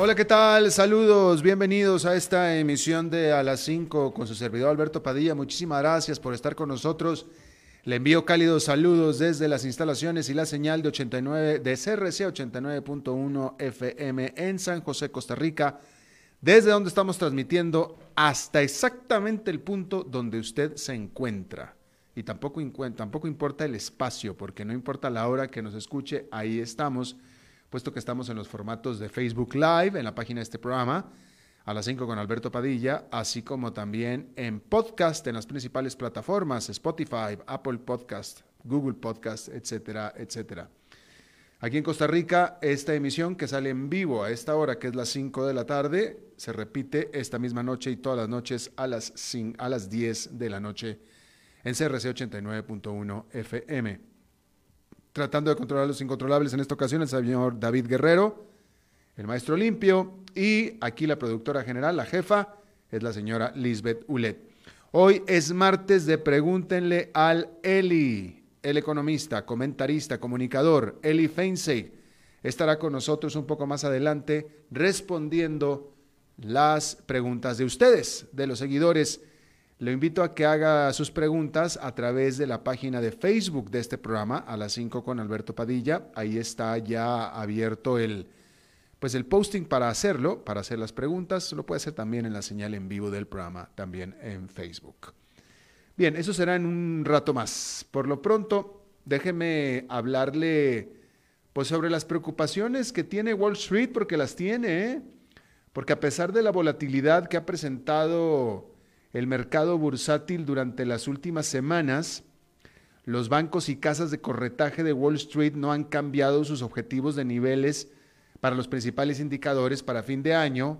Hola, ¿qué tal? Saludos, bienvenidos a esta emisión de A las 5 con su servidor Alberto Padilla. Muchísimas gracias por estar con nosotros. Le envío cálidos saludos desde las instalaciones y la señal de 89 de CRC 89.1 FM en San José, Costa Rica, desde donde estamos transmitiendo hasta exactamente el punto donde usted se encuentra. Y tampoco, tampoco importa el espacio, porque no importa la hora que nos escuche, ahí estamos puesto que estamos en los formatos de Facebook Live, en la página de este programa, a las 5 con Alberto Padilla, así como también en podcast en las principales plataformas, Spotify, Apple Podcast, Google Podcast, etcétera, etcétera. Aquí en Costa Rica, esta emisión que sale en vivo a esta hora, que es las 5 de la tarde, se repite esta misma noche y todas las noches a las, a las 10 de la noche en CRC 89.1 FM tratando de controlar los incontrolables en esta ocasión, el señor David Guerrero, el maestro limpio, y aquí la productora general, la jefa, es la señora Lisbeth Ulet. Hoy es martes de Pregúntenle al Eli, el economista, comentarista, comunicador, Eli Feinsey, estará con nosotros un poco más adelante respondiendo las preguntas de ustedes, de los seguidores lo invito a que haga sus preguntas a través de la página de Facebook de este programa, a las 5 con Alberto Padilla. Ahí está ya abierto el, pues el posting para hacerlo, para hacer las preguntas. Lo puede hacer también en la señal en vivo del programa, también en Facebook. Bien, eso será en un rato más. Por lo pronto, déjeme hablarle pues sobre las preocupaciones que tiene Wall Street, porque las tiene, ¿eh? porque a pesar de la volatilidad que ha presentado el mercado bursátil durante las últimas semanas, los bancos y casas de corretaje de Wall Street no han cambiado sus objetivos de niveles para los principales indicadores para fin de año,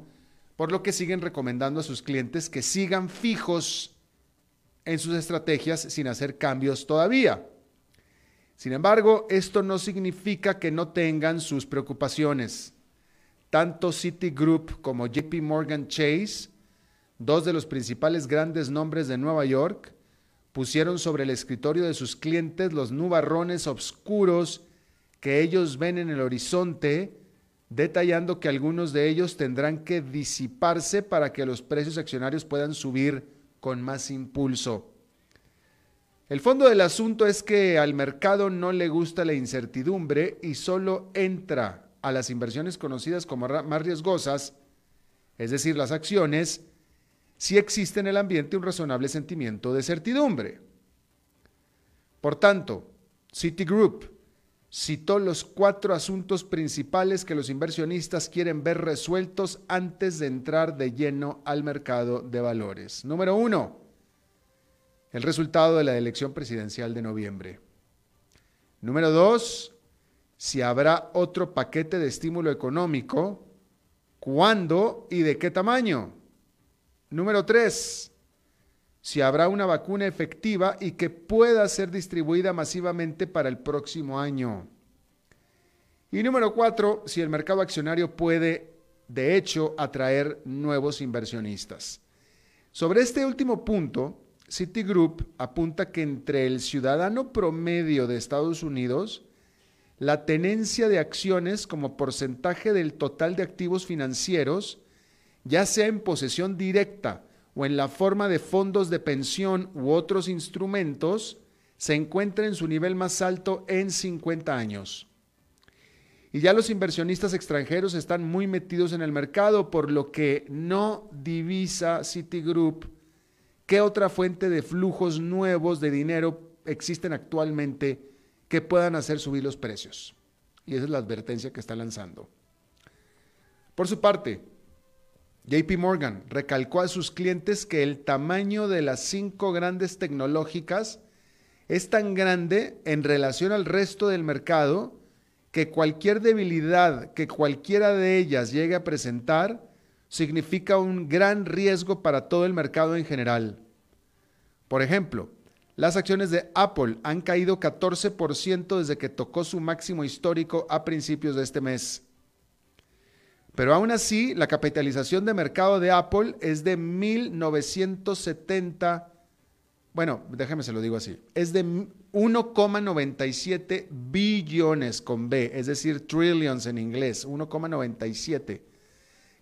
por lo que siguen recomendando a sus clientes que sigan fijos en sus estrategias sin hacer cambios todavía. Sin embargo, esto no significa que no tengan sus preocupaciones. Tanto Citigroup como JP Morgan Chase dos de los principales grandes nombres de Nueva York, pusieron sobre el escritorio de sus clientes los nubarrones oscuros que ellos ven en el horizonte, detallando que algunos de ellos tendrán que disiparse para que los precios accionarios puedan subir con más impulso. El fondo del asunto es que al mercado no le gusta la incertidumbre y solo entra a las inversiones conocidas como más riesgosas, es decir, las acciones, si existe en el ambiente un razonable sentimiento de certidumbre. Por tanto, Citigroup citó los cuatro asuntos principales que los inversionistas quieren ver resueltos antes de entrar de lleno al mercado de valores. Número uno, el resultado de la elección presidencial de noviembre. Número dos, si habrá otro paquete de estímulo económico, cuándo y de qué tamaño. Número tres, si habrá una vacuna efectiva y que pueda ser distribuida masivamente para el próximo año. Y número cuatro, si el mercado accionario puede, de hecho, atraer nuevos inversionistas. Sobre este último punto, Citigroup apunta que entre el ciudadano promedio de Estados Unidos, la tenencia de acciones como porcentaje del total de activos financieros ya sea en posesión directa o en la forma de fondos de pensión u otros instrumentos, se encuentra en su nivel más alto en 50 años. Y ya los inversionistas extranjeros están muy metidos en el mercado, por lo que no divisa Citigroup qué otra fuente de flujos nuevos de dinero existen actualmente que puedan hacer subir los precios. Y esa es la advertencia que está lanzando. Por su parte, JP Morgan recalcó a sus clientes que el tamaño de las cinco grandes tecnológicas es tan grande en relación al resto del mercado que cualquier debilidad que cualquiera de ellas llegue a presentar significa un gran riesgo para todo el mercado en general. Por ejemplo, las acciones de Apple han caído 14% desde que tocó su máximo histórico a principios de este mes. Pero aún así, la capitalización de mercado de Apple es de 1.970, bueno, déjeme se lo digo así, es de 1,97 billones con B, es decir, trillions en inglés, 1,97,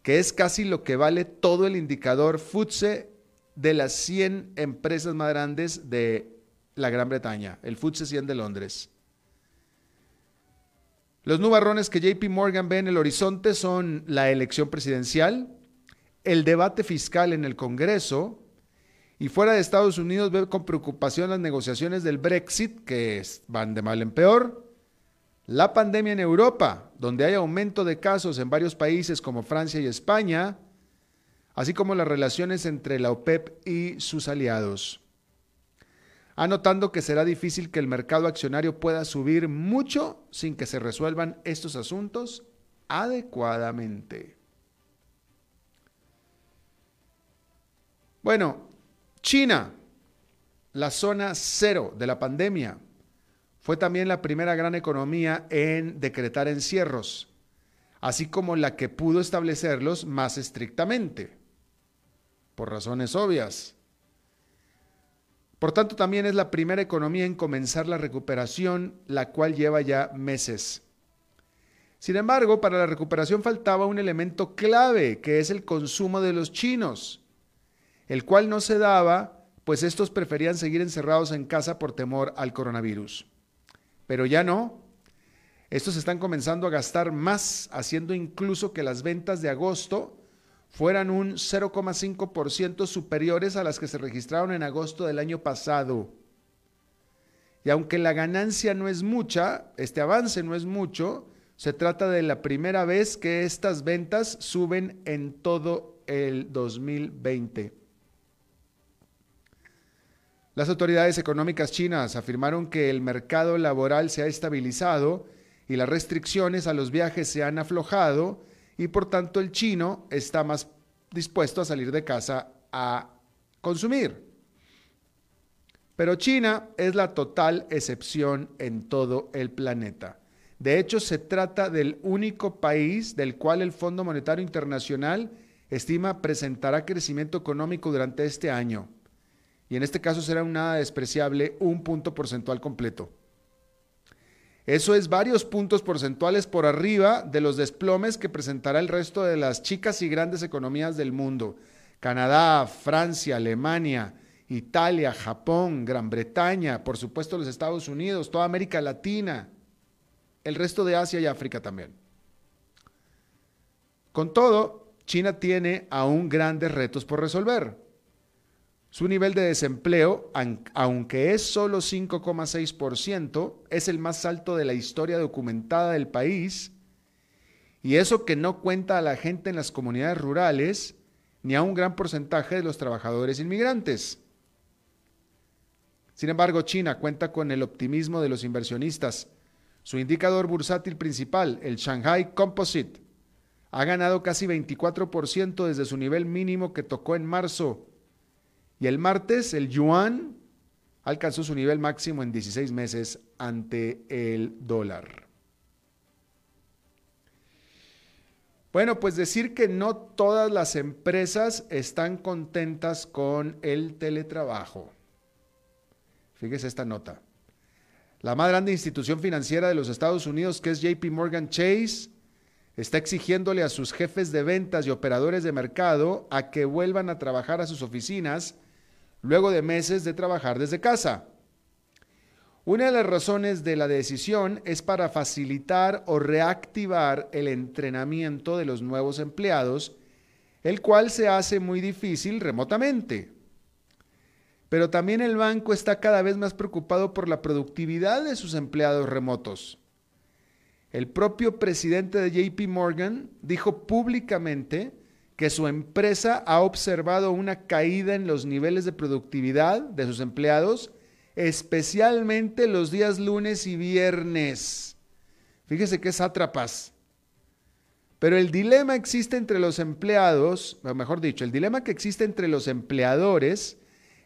que es casi lo que vale todo el indicador FTSE de las 100 empresas más grandes de la Gran Bretaña, el FTSE 100 de Londres. Los nubarrones que JP Morgan ve en el horizonte son la elección presidencial, el debate fiscal en el Congreso, y fuera de Estados Unidos ve con preocupación las negociaciones del Brexit, que van de mal en peor, la pandemia en Europa, donde hay aumento de casos en varios países como Francia y España, así como las relaciones entre la OPEP y sus aliados. Anotando que será difícil que el mercado accionario pueda subir mucho sin que se resuelvan estos asuntos adecuadamente. Bueno, China, la zona cero de la pandemia, fue también la primera gran economía en decretar encierros, así como la que pudo establecerlos más estrictamente por razones obvias. Por tanto, también es la primera economía en comenzar la recuperación, la cual lleva ya meses. Sin embargo, para la recuperación faltaba un elemento clave, que es el consumo de los chinos, el cual no se daba, pues estos preferían seguir encerrados en casa por temor al coronavirus. Pero ya no. Estos están comenzando a gastar más, haciendo incluso que las ventas de agosto fueran un 0,5% superiores a las que se registraron en agosto del año pasado. Y aunque la ganancia no es mucha, este avance no es mucho, se trata de la primera vez que estas ventas suben en todo el 2020. Las autoridades económicas chinas afirmaron que el mercado laboral se ha estabilizado y las restricciones a los viajes se han aflojado y por tanto el chino está más dispuesto a salir de casa a consumir. Pero China es la total excepción en todo el planeta. De hecho, se trata del único país del cual el Fondo Monetario Internacional estima presentará crecimiento económico durante este año. Y en este caso será un nada despreciable un punto porcentual completo. Eso es varios puntos porcentuales por arriba de los desplomes que presentará el resto de las chicas y grandes economías del mundo. Canadá, Francia, Alemania, Italia, Japón, Gran Bretaña, por supuesto los Estados Unidos, toda América Latina, el resto de Asia y África también. Con todo, China tiene aún grandes retos por resolver. Su nivel de desempleo, aunque es solo 5,6%, es el más alto de la historia documentada del país, y eso que no cuenta a la gente en las comunidades rurales, ni a un gran porcentaje de los trabajadores inmigrantes. Sin embargo, China cuenta con el optimismo de los inversionistas. Su indicador bursátil principal, el Shanghai Composite, ha ganado casi 24% desde su nivel mínimo que tocó en marzo y el martes el yuan alcanzó su nivel máximo en 16 meses ante el dólar. Bueno, pues decir que no todas las empresas están contentas con el teletrabajo. Fíjese esta nota. La más grande institución financiera de los Estados Unidos, que es JP Morgan Chase, está exigiéndole a sus jefes de ventas y operadores de mercado a que vuelvan a trabajar a sus oficinas luego de meses de trabajar desde casa. Una de las razones de la decisión es para facilitar o reactivar el entrenamiento de los nuevos empleados, el cual se hace muy difícil remotamente. Pero también el banco está cada vez más preocupado por la productividad de sus empleados remotos. El propio presidente de JP Morgan dijo públicamente que su empresa ha observado una caída en los niveles de productividad de sus empleados, especialmente los días lunes y viernes, Fíjese que sátrapas. Pero el dilema existe entre los empleados, o mejor dicho, el dilema que existe entre los empleadores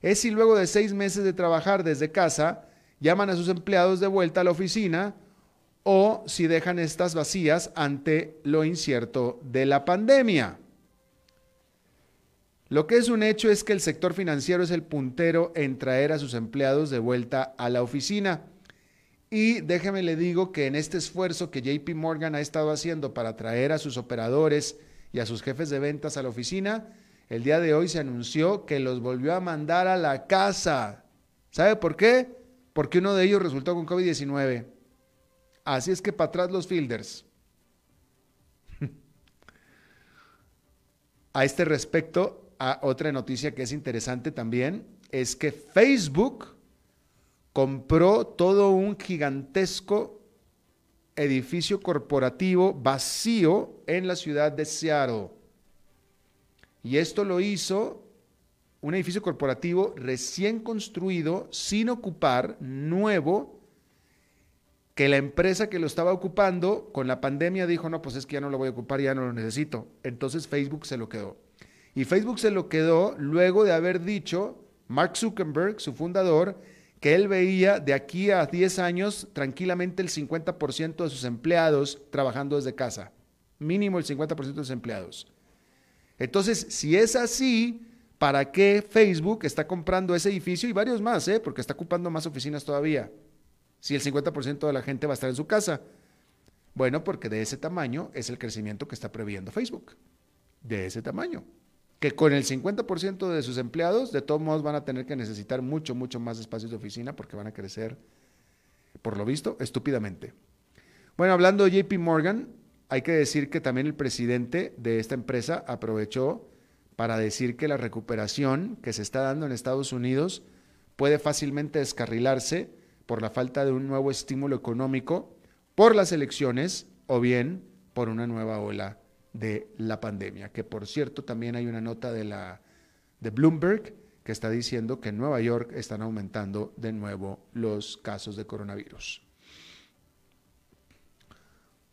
es si luego de seis meses de trabajar desde casa llaman a sus empleados de vuelta a la oficina o si dejan estas vacías ante lo incierto de la pandemia. Lo que es un hecho es que el sector financiero es el puntero en traer a sus empleados de vuelta a la oficina. Y déjeme le digo que en este esfuerzo que JP Morgan ha estado haciendo para traer a sus operadores y a sus jefes de ventas a la oficina, el día de hoy se anunció que los volvió a mandar a la casa. ¿Sabe por qué? Porque uno de ellos resultó con COVID-19. Así es que para atrás los fielders. a este respecto, otra noticia que es interesante también, es que Facebook compró todo un gigantesco edificio corporativo vacío en la ciudad de Seattle. Y esto lo hizo un edificio corporativo recién construido, sin ocupar, nuevo, que la empresa que lo estaba ocupando con la pandemia dijo, no, pues es que ya no lo voy a ocupar, ya no lo necesito. Entonces Facebook se lo quedó. Y Facebook se lo quedó luego de haber dicho, Mark Zuckerberg, su fundador, que él veía de aquí a 10 años tranquilamente el 50% de sus empleados trabajando desde casa. Mínimo el 50% de sus empleados. Entonces, si es así, ¿para qué Facebook está comprando ese edificio y varios más, eh? porque está ocupando más oficinas todavía? Si el 50% de la gente va a estar en su casa. Bueno, porque de ese tamaño es el crecimiento que está previendo Facebook. De ese tamaño que con el 50% de sus empleados, de todos modos van a tener que necesitar mucho, mucho más espacios de oficina porque van a crecer, por lo visto, estúpidamente. Bueno, hablando de JP Morgan, hay que decir que también el presidente de esta empresa aprovechó para decir que la recuperación que se está dando en Estados Unidos puede fácilmente descarrilarse por la falta de un nuevo estímulo económico, por las elecciones o bien por una nueva ola de la pandemia, que por cierto también hay una nota de, la, de Bloomberg que está diciendo que en Nueva York están aumentando de nuevo los casos de coronavirus.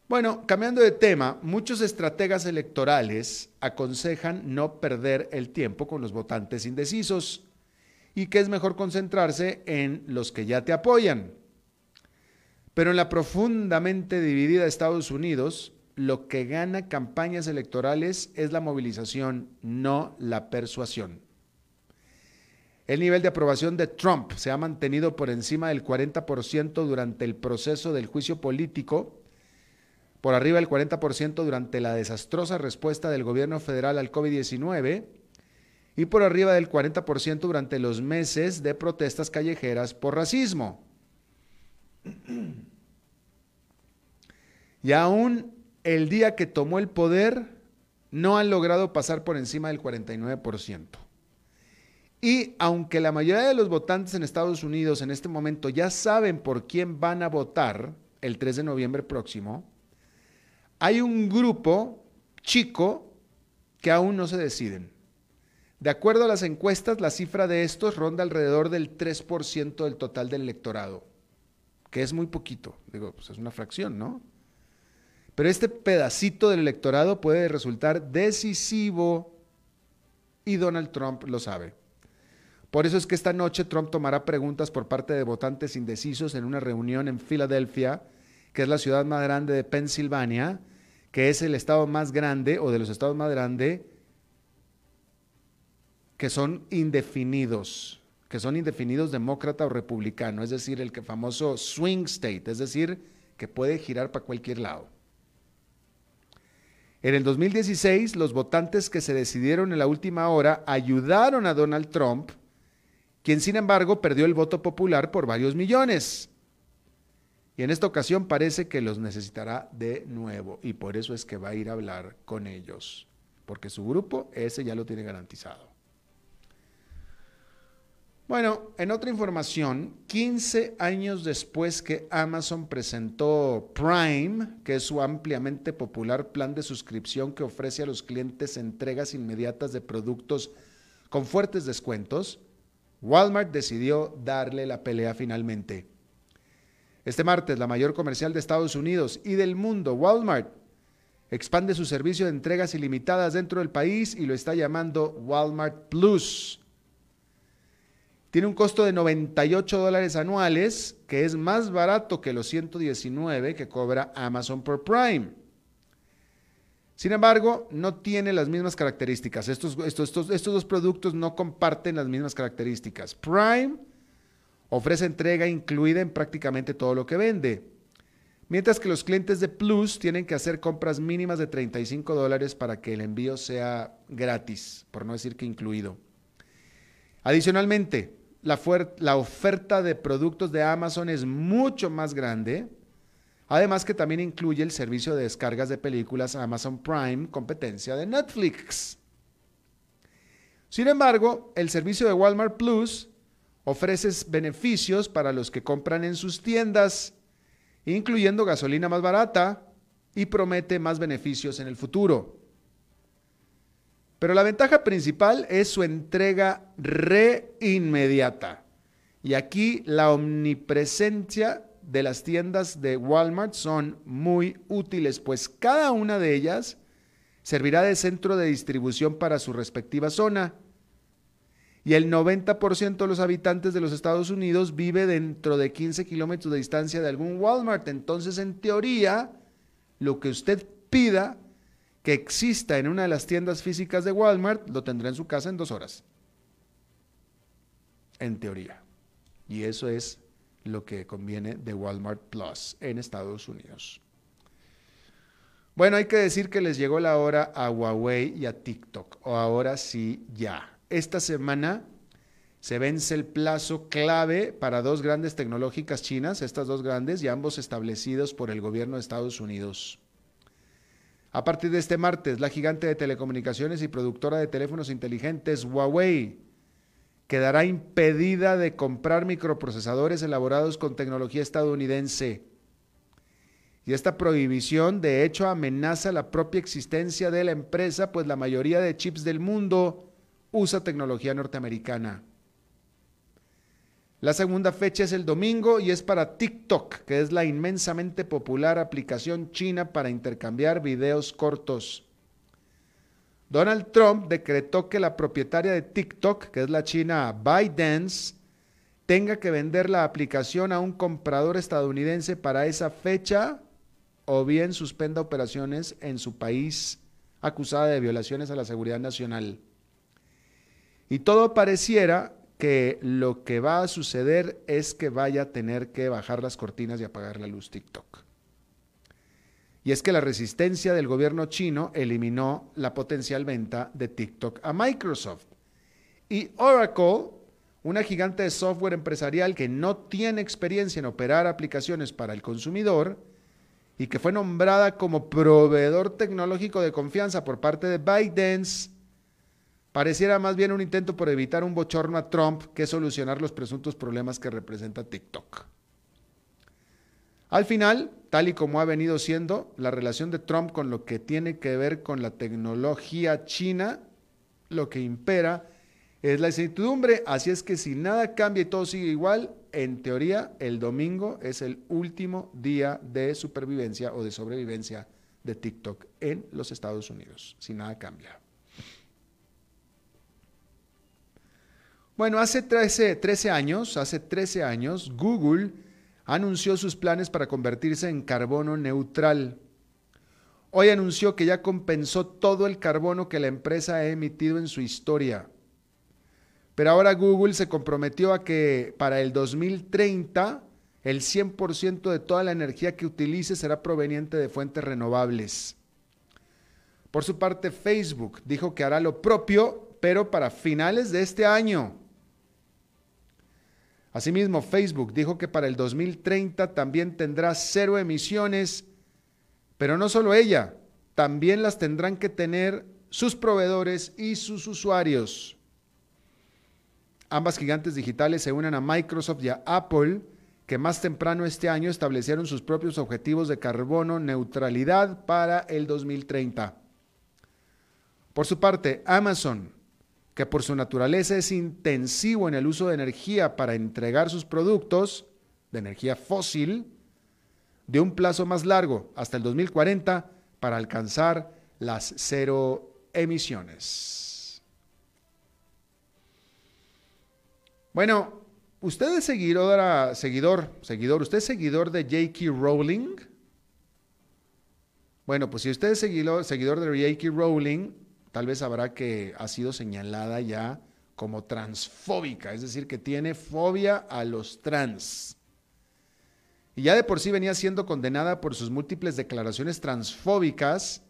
Bueno, cambiando de tema, muchos estrategas electorales aconsejan no perder el tiempo con los votantes indecisos y que es mejor concentrarse en los que ya te apoyan. Pero en la profundamente dividida Estados Unidos, lo que gana campañas electorales es la movilización, no la persuasión. El nivel de aprobación de Trump se ha mantenido por encima del 40% durante el proceso del juicio político, por arriba del 40% durante la desastrosa respuesta del gobierno federal al COVID-19 y por arriba del 40% durante los meses de protestas callejeras por racismo. Y aún el día que tomó el poder, no han logrado pasar por encima del 49%. Y aunque la mayoría de los votantes en Estados Unidos en este momento ya saben por quién van a votar el 3 de noviembre próximo, hay un grupo chico que aún no se deciden. De acuerdo a las encuestas, la cifra de estos ronda alrededor del 3% del total del electorado, que es muy poquito. Digo, pues es una fracción, ¿no? Pero este pedacito del electorado puede resultar decisivo y Donald Trump lo sabe. Por eso es que esta noche Trump tomará preguntas por parte de votantes indecisos en una reunión en Filadelfia, que es la ciudad más grande de Pensilvania, que es el estado más grande o de los estados más grandes que son indefinidos, que son indefinidos demócrata o republicano, es decir, el famoso swing state, es decir, que puede girar para cualquier lado. En el 2016, los votantes que se decidieron en la última hora ayudaron a Donald Trump, quien sin embargo perdió el voto popular por varios millones. Y en esta ocasión parece que los necesitará de nuevo y por eso es que va a ir a hablar con ellos, porque su grupo ese ya lo tiene garantizado. Bueno, en otra información, 15 años después que Amazon presentó Prime, que es su ampliamente popular plan de suscripción que ofrece a los clientes entregas inmediatas de productos con fuertes descuentos, Walmart decidió darle la pelea finalmente. Este martes, la mayor comercial de Estados Unidos y del mundo, Walmart, expande su servicio de entregas ilimitadas dentro del país y lo está llamando Walmart Plus. Tiene un costo de 98 dólares anuales, que es más barato que los 119 que cobra Amazon por Prime. Sin embargo, no tiene las mismas características. Estos, estos, estos, dos productos no comparten las mismas características. Prime ofrece entrega incluida en prácticamente todo lo que vende, mientras que los clientes de Plus tienen que hacer compras mínimas de 35 dólares para que el envío sea gratis, por no decir que incluido. Adicionalmente, la, oferta de productos de Amazon es mucho más grande. Además que también incluye el servicio de descargas de películas Amazon Prime, competencia de Netflix. Sin embargo, el servicio de Walmart Plus ofrece beneficios para los que compran en sus tiendas, incluyendo gasolina más barata y promete más beneficios en el futuro. Pero la ventaja principal es su entrega re inmediata. Y aquí la omnipresencia de las tiendas de Walmart son muy útiles, pues cada una de ellas servirá de centro de distribución para su respectiva zona. Y el 90% de los habitantes de los Estados Unidos vive dentro de 15 kilómetros de distancia de algún Walmart. Entonces, en teoría, lo que usted pida que exista en una de las tiendas físicas de Walmart, lo tendrá en su casa en dos horas. En teoría. Y eso es lo que conviene de Walmart Plus en Estados Unidos. Bueno, hay que decir que les llegó la hora a Huawei y a TikTok, o ahora sí ya. Esta semana se vence el plazo clave para dos grandes tecnológicas chinas, estas dos grandes, y ambos establecidos por el gobierno de Estados Unidos. A partir de este martes, la gigante de telecomunicaciones y productora de teléfonos inteligentes Huawei quedará impedida de comprar microprocesadores elaborados con tecnología estadounidense. Y esta prohibición de hecho amenaza la propia existencia de la empresa, pues la mayoría de chips del mundo usa tecnología norteamericana. La segunda fecha es el domingo y es para TikTok, que es la inmensamente popular aplicación china para intercambiar videos cortos. Donald Trump decretó que la propietaria de TikTok, que es la china ByteDance, tenga que vender la aplicación a un comprador estadounidense para esa fecha o bien suspenda operaciones en su país acusada de violaciones a la seguridad nacional. Y todo pareciera que lo que va a suceder es que vaya a tener que bajar las cortinas y apagar la luz TikTok. Y es que la resistencia del gobierno chino eliminó la potencial venta de TikTok a Microsoft. Y Oracle, una gigante de software empresarial que no tiene experiencia en operar aplicaciones para el consumidor y que fue nombrada como proveedor tecnológico de confianza por parte de ByteDance, Pareciera más bien un intento por evitar un bochorno a Trump que solucionar los presuntos problemas que representa TikTok. Al final, tal y como ha venido siendo la relación de Trump con lo que tiene que ver con la tecnología china, lo que impera es la incertidumbre. Así es que si nada cambia y todo sigue igual, en teoría el domingo es el último día de supervivencia o de sobrevivencia de TikTok en los Estados Unidos, si nada cambia. Bueno, hace 13, 13 años, hace 13 años, Google anunció sus planes para convertirse en carbono neutral. Hoy anunció que ya compensó todo el carbono que la empresa ha emitido en su historia. Pero ahora Google se comprometió a que para el 2030 el 100% de toda la energía que utilice será proveniente de fuentes renovables. Por su parte, Facebook dijo que hará lo propio, pero para finales de este año. Asimismo, Facebook dijo que para el 2030 también tendrá cero emisiones, pero no solo ella, también las tendrán que tener sus proveedores y sus usuarios. Ambas gigantes digitales se unen a Microsoft y a Apple, que más temprano este año establecieron sus propios objetivos de carbono neutralidad para el 2030. Por su parte, Amazon que por su naturaleza es intensivo en el uso de energía para entregar sus productos de energía fósil, de un plazo más largo, hasta el 2040, para alcanzar las cero emisiones. Bueno, usted es seguidor, seguidor, seguidor, usted es seguidor de J.K. Rowling. Bueno, pues si usted es seguidor, seguidor de J.K. Rowling, tal vez sabrá que ha sido señalada ya como transfóbica, es decir, que tiene fobia a los trans. Y ya de por sí venía siendo condenada por sus múltiples declaraciones transfóbicas.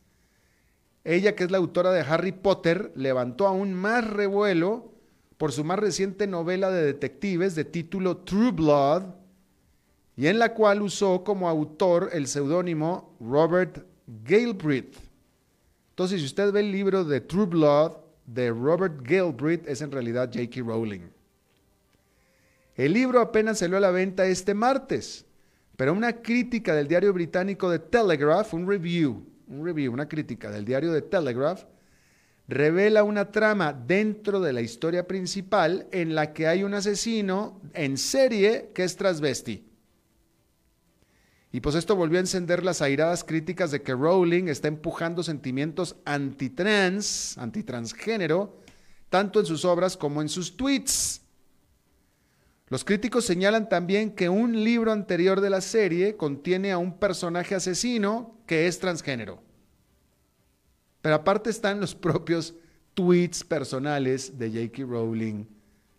Ella, que es la autora de Harry Potter, levantó aún más revuelo por su más reciente novela de detectives de título True Blood, y en la cual usó como autor el seudónimo Robert Galbraith. Entonces, si usted ve el libro de True Blood de Robert Galbraith, es en realidad J.K. Rowling. El libro apenas salió a la venta este martes, pero una crítica del diario británico The Telegraph, un review, un review, una crítica del diario The Telegraph, revela una trama dentro de la historia principal en la que hay un asesino en serie que es transvesti. Y pues esto volvió a encender las airadas críticas de que Rowling está empujando sentimientos antitrans, antitransgénero, tanto en sus obras como en sus tweets. Los críticos señalan también que un libro anterior de la serie contiene a un personaje asesino que es transgénero. Pero aparte están los propios tweets personales de J.K. Rowling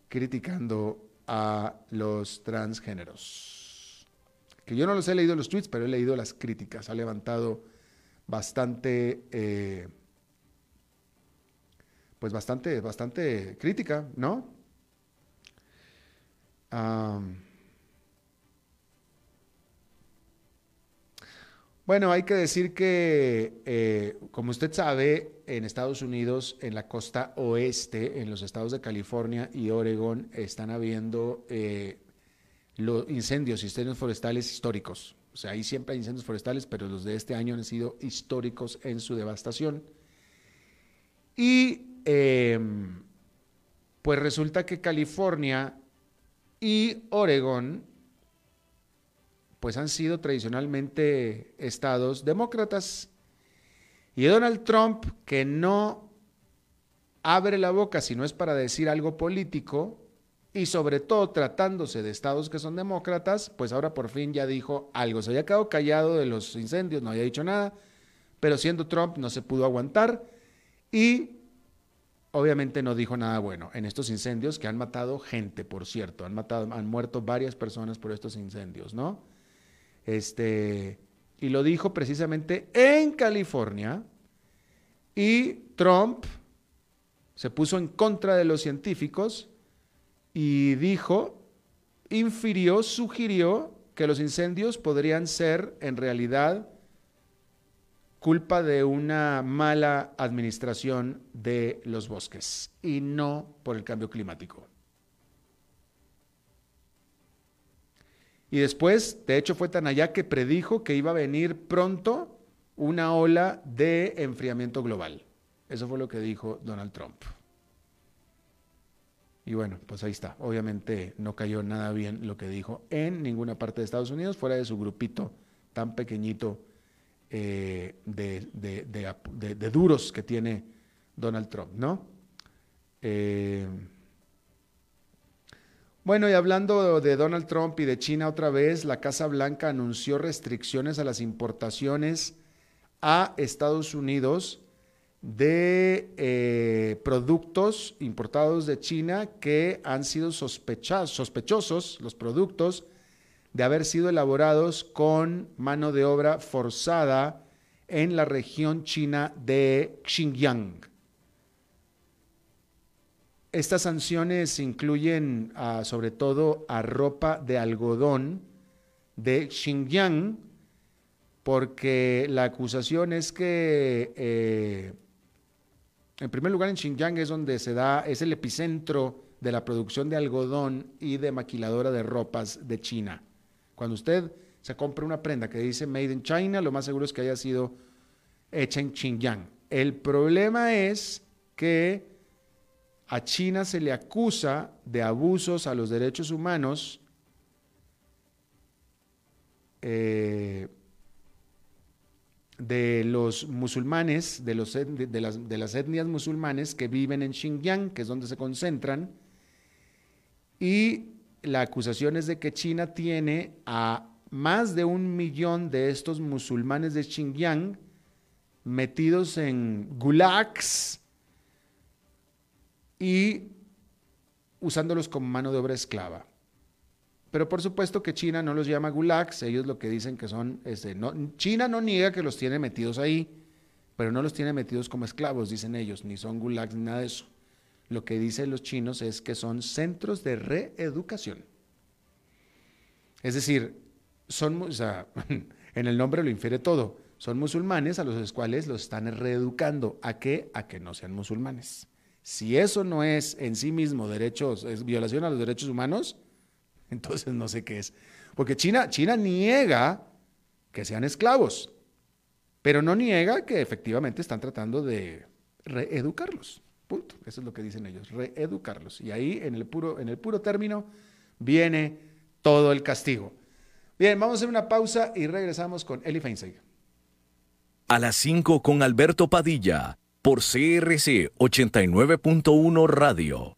criticando a los transgéneros. Que yo no los he leído los tweets, pero he leído las críticas. Ha levantado bastante, eh, pues bastante, bastante crítica, ¿no? bueno, hay que decir que, eh, como usted sabe, en Estados Unidos, en la costa oeste, en los estados de California y Oregón, están habiendo eh, los incendios, incendios forestales históricos. O sea, ahí siempre hay incendios forestales, pero los de este año han sido históricos en su devastación. Y em, pues resulta que California y Oregón, pues han sido tradicionalmente estados demócratas. Y Donald Trump, que no abre la boca si no es para decir algo político, y sobre todo tratándose de estados que son demócratas, pues ahora por fin ya dijo algo. Se había quedado callado de los incendios, no había dicho nada, pero siendo Trump no se pudo aguantar y obviamente no dijo nada bueno en estos incendios que han matado gente, por cierto, han matado, han muerto varias personas por estos incendios, ¿no? Este, y lo dijo precisamente en California y Trump se puso en contra de los científicos y dijo, infirió, sugirió que los incendios podrían ser en realidad culpa de una mala administración de los bosques y no por el cambio climático. Y después, de hecho, fue tan allá que predijo que iba a venir pronto una ola de enfriamiento global. Eso fue lo que dijo Donald Trump. Y bueno, pues ahí está. Obviamente no cayó nada bien lo que dijo en ninguna parte de Estados Unidos, fuera de su grupito tan pequeñito eh, de, duros que tiene Donald Trump, ¿no? Eh, bueno, y hablando de Donald Trump y de China otra vez, la Casa Blanca anunció restricciones a las importaciones a Estados Unidos de eh, productos importados de China que han sido sospechosos, los productos, de haber sido elaborados con mano de obra forzada en la región china de Xinjiang. Estas sanciones incluyen sobre todo a ropa de algodón de Xinjiang, porque la acusación es que, eh, en primer lugar, en Xinjiang es donde se da, es el epicentro de la producción de algodón y de maquiladora de ropas de China. Cuando usted se compra una prenda que dice Made in China, lo más seguro es que haya sido hecha en Xinjiang. El problema es que a China se le acusa de abusos a los derechos humanos eh, de los musulmanes, de, los, de, las, de las etnias musulmanes que viven en Xinjiang, que es donde se concentran, y la acusación es de que China tiene a más de un millón de estos musulmanes de Xinjiang metidos en gulags y usándolos como mano de obra esclava. Pero por supuesto que China no los llama gulags, ellos lo que dicen que son, este, no, China no niega que los tiene metidos ahí, pero no los tiene metidos como esclavos, dicen ellos, ni son gulags ni nada de eso. Lo que dicen los chinos es que son centros de reeducación. Es decir, son, en el nombre lo infiere todo, son musulmanes a los cuales los están reeducando. ¿A qué? A que no sean musulmanes. Si eso no es en sí mismo derechos, es violación a los derechos humanos, entonces no sé qué es. Porque China, China niega que sean esclavos, pero no niega que efectivamente están tratando de reeducarlos. Punto. Eso es lo que dicen ellos, reeducarlos. Y ahí, en el puro, en el puro término, viene todo el castigo. Bien, vamos a hacer una pausa y regresamos con Eli Feinstein. A las 5 con Alberto Padilla, por CRC 89.1 Radio.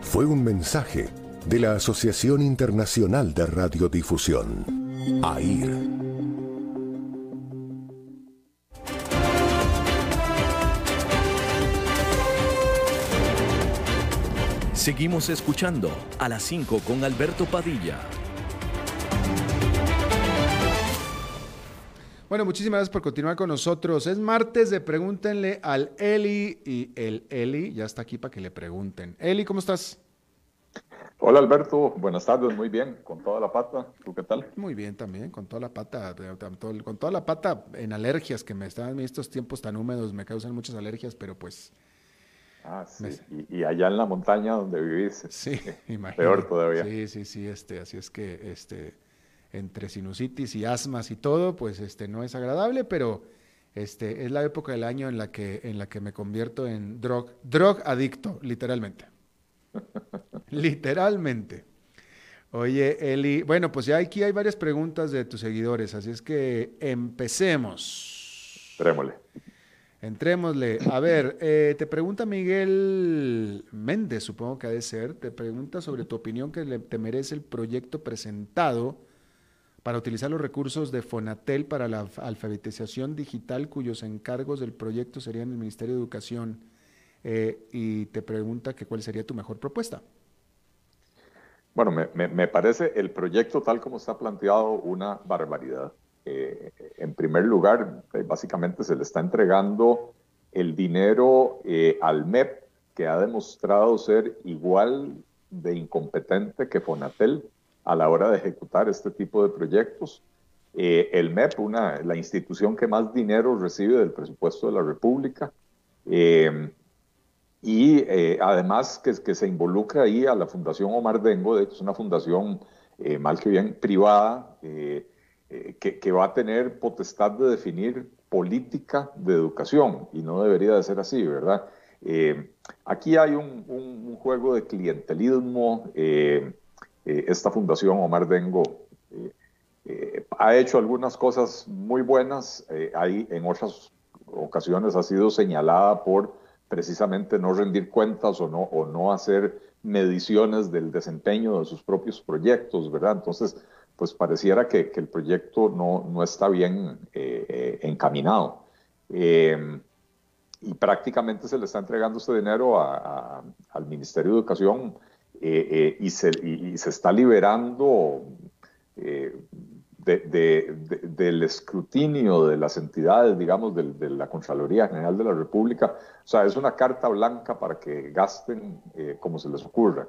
fue un mensaje de la Asociación Internacional de Radiodifusión, AIR. Seguimos escuchando a las 5 con Alberto Padilla. Bueno, muchísimas gracias por continuar con nosotros. Es martes de Pregúntenle al Eli y el Eli ya está aquí para que le pregunten. Eli, ¿cómo estás? Hola Alberto, buenas tardes, muy bien, con toda la pata, ¿tú qué tal? Muy bien también, con toda la pata, con toda la pata en alergias que me están, estos tiempos tan húmedos me causan muchas alergias, pero pues... Ah, sí, y, allá en la montaña donde vivís, sí, imagínate. peor todavía. Sí, sí, sí, este, así es que, este, entre sinusitis y asmas y todo, pues este no es agradable, pero este es la época del año en la que en la que me convierto en drog drog adicto, literalmente. literalmente. Oye, Eli, bueno, pues ya aquí hay varias preguntas de tus seguidores, así es que empecemos. Entrémosle. Entrémosle. A ver, eh, te pregunta Miguel Méndez, supongo que ha de ser, te pregunta sobre tu opinión que le, te merece el proyecto presentado para utilizar los recursos de Fonatel para la alfabetización digital cuyos encargos del proyecto serían el Ministerio de Educación eh, y te pregunta que cuál sería tu mejor propuesta. Bueno, me, parece el proyecto tal como está planteado una barbaridad. Eh, en primer lugar, eh, básicamente se le está entregando el dinero al MEP, que ha demostrado ser igual de incompetente que Fonatel a la hora de ejecutar este tipo de proyectos. Eh, el MEP, una, la institución que más dinero recibe del presupuesto de la República, eh, y además que, se involucra ahí a la Fundación Omar Dengo, de hecho es una fundación mal que bien privada, que, va a tener potestad de definir política de educación y no debería de ser así, ¿verdad? Eh, aquí hay un, juego de clientelismo. Eh, eh, esta fundación Omar Dengo ha hecho algunas cosas muy buenas. ahí en otras ocasiones ha sido señalada por precisamente no rendir cuentas o no, o no hacer mediciones del desempeño de sus propios proyectos, ¿verdad? Entonces, pues pareciera que, el proyecto no, no, está bien eh, eh, encaminado. Eh, y prácticamente se le está entregando este dinero al Ministerio de Educación y se, se, está liberando del escrutinio de las entidades, digamos, de, la Contraloría General de la República. O sea, es una carta blanca para que gasten como se les ocurra.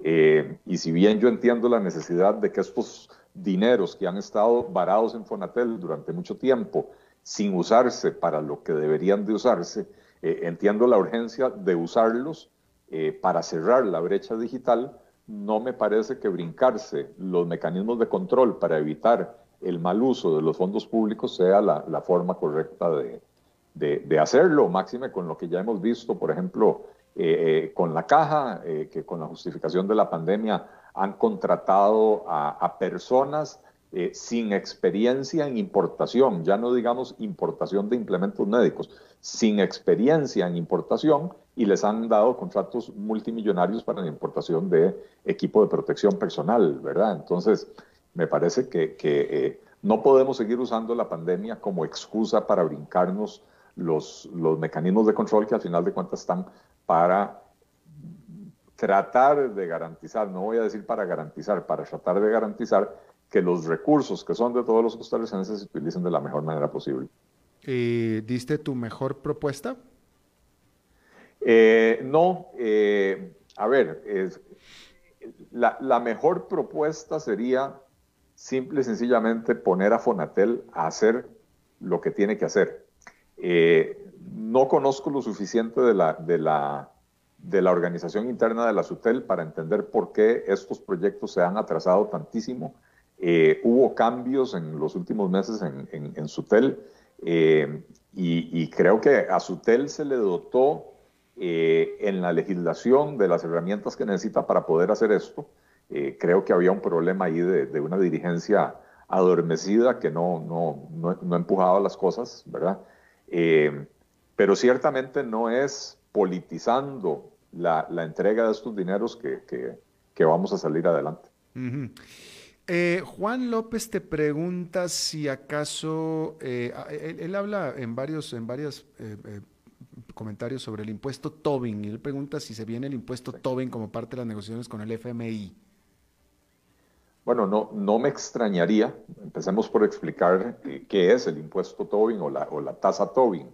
y si bien yo entiendo la necesidad de que estos dineros que han estado varados en Fonatel durante mucho tiempo sin usarse para lo que deberían de usarse, eh, entiendo la urgencia de usarlos eh, para cerrar la brecha digital. No me parece que brincarse los mecanismos de control para evitar el mal uso de los fondos públicos sea la, forma correcta de, hacerlo, máxime con lo que ya hemos visto, por ejemplo, eh, con la caja, que con la justificación de la pandemia han contratado a, personas eh, sin experiencia en importación, ya no digamos importación de implementos médicos, sin experiencia en importación y les han dado contratos multimillonarios para la importación de equipo de protección personal, ¿verdad? Entonces, me parece que, eh, no podemos seguir usando la pandemia como excusa para brincarnos los, los mecanismos de control que al final de cuentas están para tratar de garantizar, no voy a decir para garantizar, para tratar de garantizar que los recursos que son de todos los costarricenses se utilicen de la mejor manera posible. Eh, ¿Diste tu mejor propuesta? Eh, no, eh, a ver, es, la, mejor propuesta sería simple y sencillamente poner a Fonatel a hacer lo que tiene que hacer. no conozco lo suficiente de la, de la de la organización interna de la SUTEL para entender por qué estos proyectos se han atrasado tantísimo. Eh, hubo cambios en los últimos meses en, SUTEL eh, y, creo que a SUTEL se le dotó eh, en la legislación de las herramientas que necesita para poder hacer esto. creo que había un problema ahí de, una dirigencia adormecida que no, no, no, no empujaba las cosas, ¿verdad? pero ciertamente no es politizando la, entrega de estos dineros que, vamos a salir adelante. Eh, Juan López te pregunta si acaso, eh, él, habla en varios, en varios eh, comentarios sobre el impuesto Tobin, y él pregunta si se viene el impuesto Tobin como parte de las negociaciones con el FMI. Bueno, no, no me extrañaría, empecemos por explicar qué es el impuesto Tobin o la, o la tasa Tobin.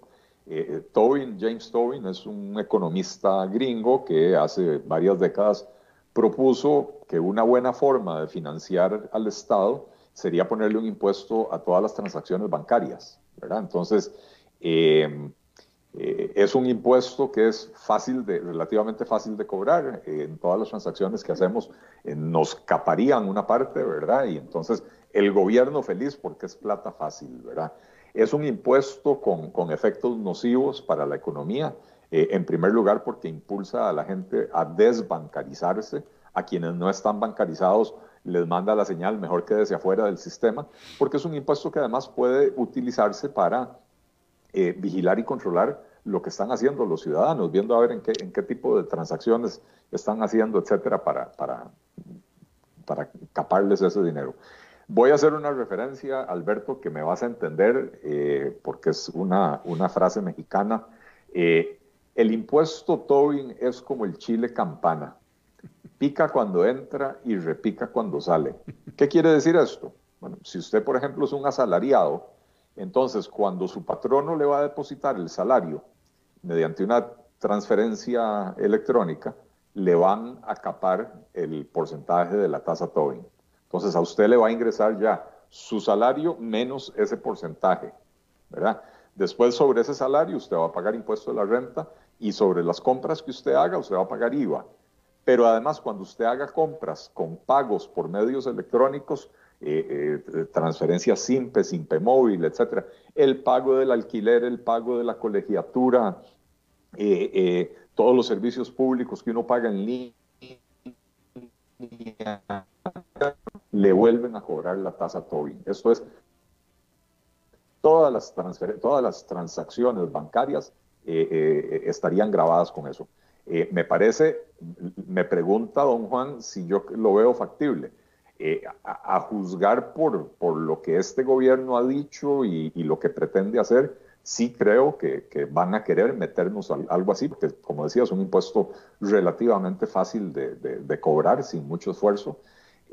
Eh, Tobin, James Tobin, es un economista gringo que hace varias décadas propuso que una buena forma de financiar al Estado sería ponerle un impuesto a todas las transacciones bancarias, ¿verdad? Entonces, em, eh, es un impuesto que es fácil de, relativamente fácil de cobrar. en todas las transacciones que hacemos eh, nos caparían una parte, ¿verdad? Y entonces el gobierno feliz porque es plata fácil, ¿verdad? Es un impuesto con, efectos nocivos para la economía, eh, en primer lugar porque impulsa a la gente a desbancarizarse, a quienes no están bancarizados les manda la señal mejor que desde afuera del sistema, porque es un impuesto que además puede utilizarse para eh, vigilar y controlar lo que están haciendo los ciudadanos, viendo a ver en qué, en qué tipo de transacciones están haciendo, etcétera, para, para, para caparles ese dinero. Voy a hacer una referencia, Alberto, que me vas a entender, eh, porque es una, una frase mexicana. Eh, el impuesto Tobin es como el chile campana. Pica cuando entra y repica cuando sale. ¿Qué quiere decir esto? Bueno, si usted, por ejemplo, es un asalariado, entonces cuando su patrono le va a depositar el salario mediante una transferencia electrónica, le van a capar el porcentaje de la tasa Tobin. Entonces a usted le va a ingresar ya su salario menos ese porcentaje, ¿verdad? Después sobre ese salario usted va a pagar impuesto de la renta y sobre las compras que usted haga, usted va a pagar IVA. Pero además, cuando usted haga compras con pagos por medios electrónicos, eh, eh, transferencias SIMPE, SIMPE móvil, etcétera, el pago del alquiler, el pago de la colegiatura, eh, todos los servicios públicos que uno paga en línea, le vuelven a cobrar la tasa Tobin. Esto es, todas las, todas las transacciones bancarias estarían grabadas con eso. me parece, me pregunta don Juan si yo lo veo factible. Eh, a, juzgar por, por lo que este gobierno ha dicho y, lo que pretende hacer, sí creo que, van a querer meternos algo así, porque como decía, es un impuesto relativamente fácil de, cobrar sin mucho esfuerzo.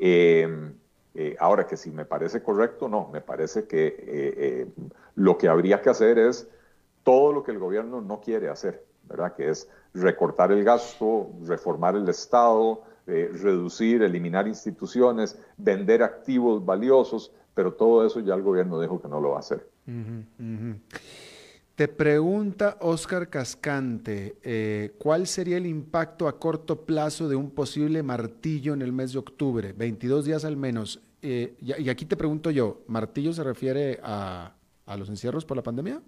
Em, eh, ahora que si me parece correcto, no, me parece que eh, lo que habría que hacer es todo lo que el gobierno no quiere hacer, ¿verdad? Que es recortar el gasto, reformar el Estado, eh, reducir, eliminar instituciones, vender activos valiosos, pero todo eso ya el gobierno dijo que no lo va a hacer. Te pregunta Oscar Cascante, eh, ¿cuál sería el impacto a corto plazo de un posible martillo en el mes de octubre? 22 días al menos. Eh, y, aquí te pregunto yo, ¿martillo se refiere a, a los encierros por la pandemia?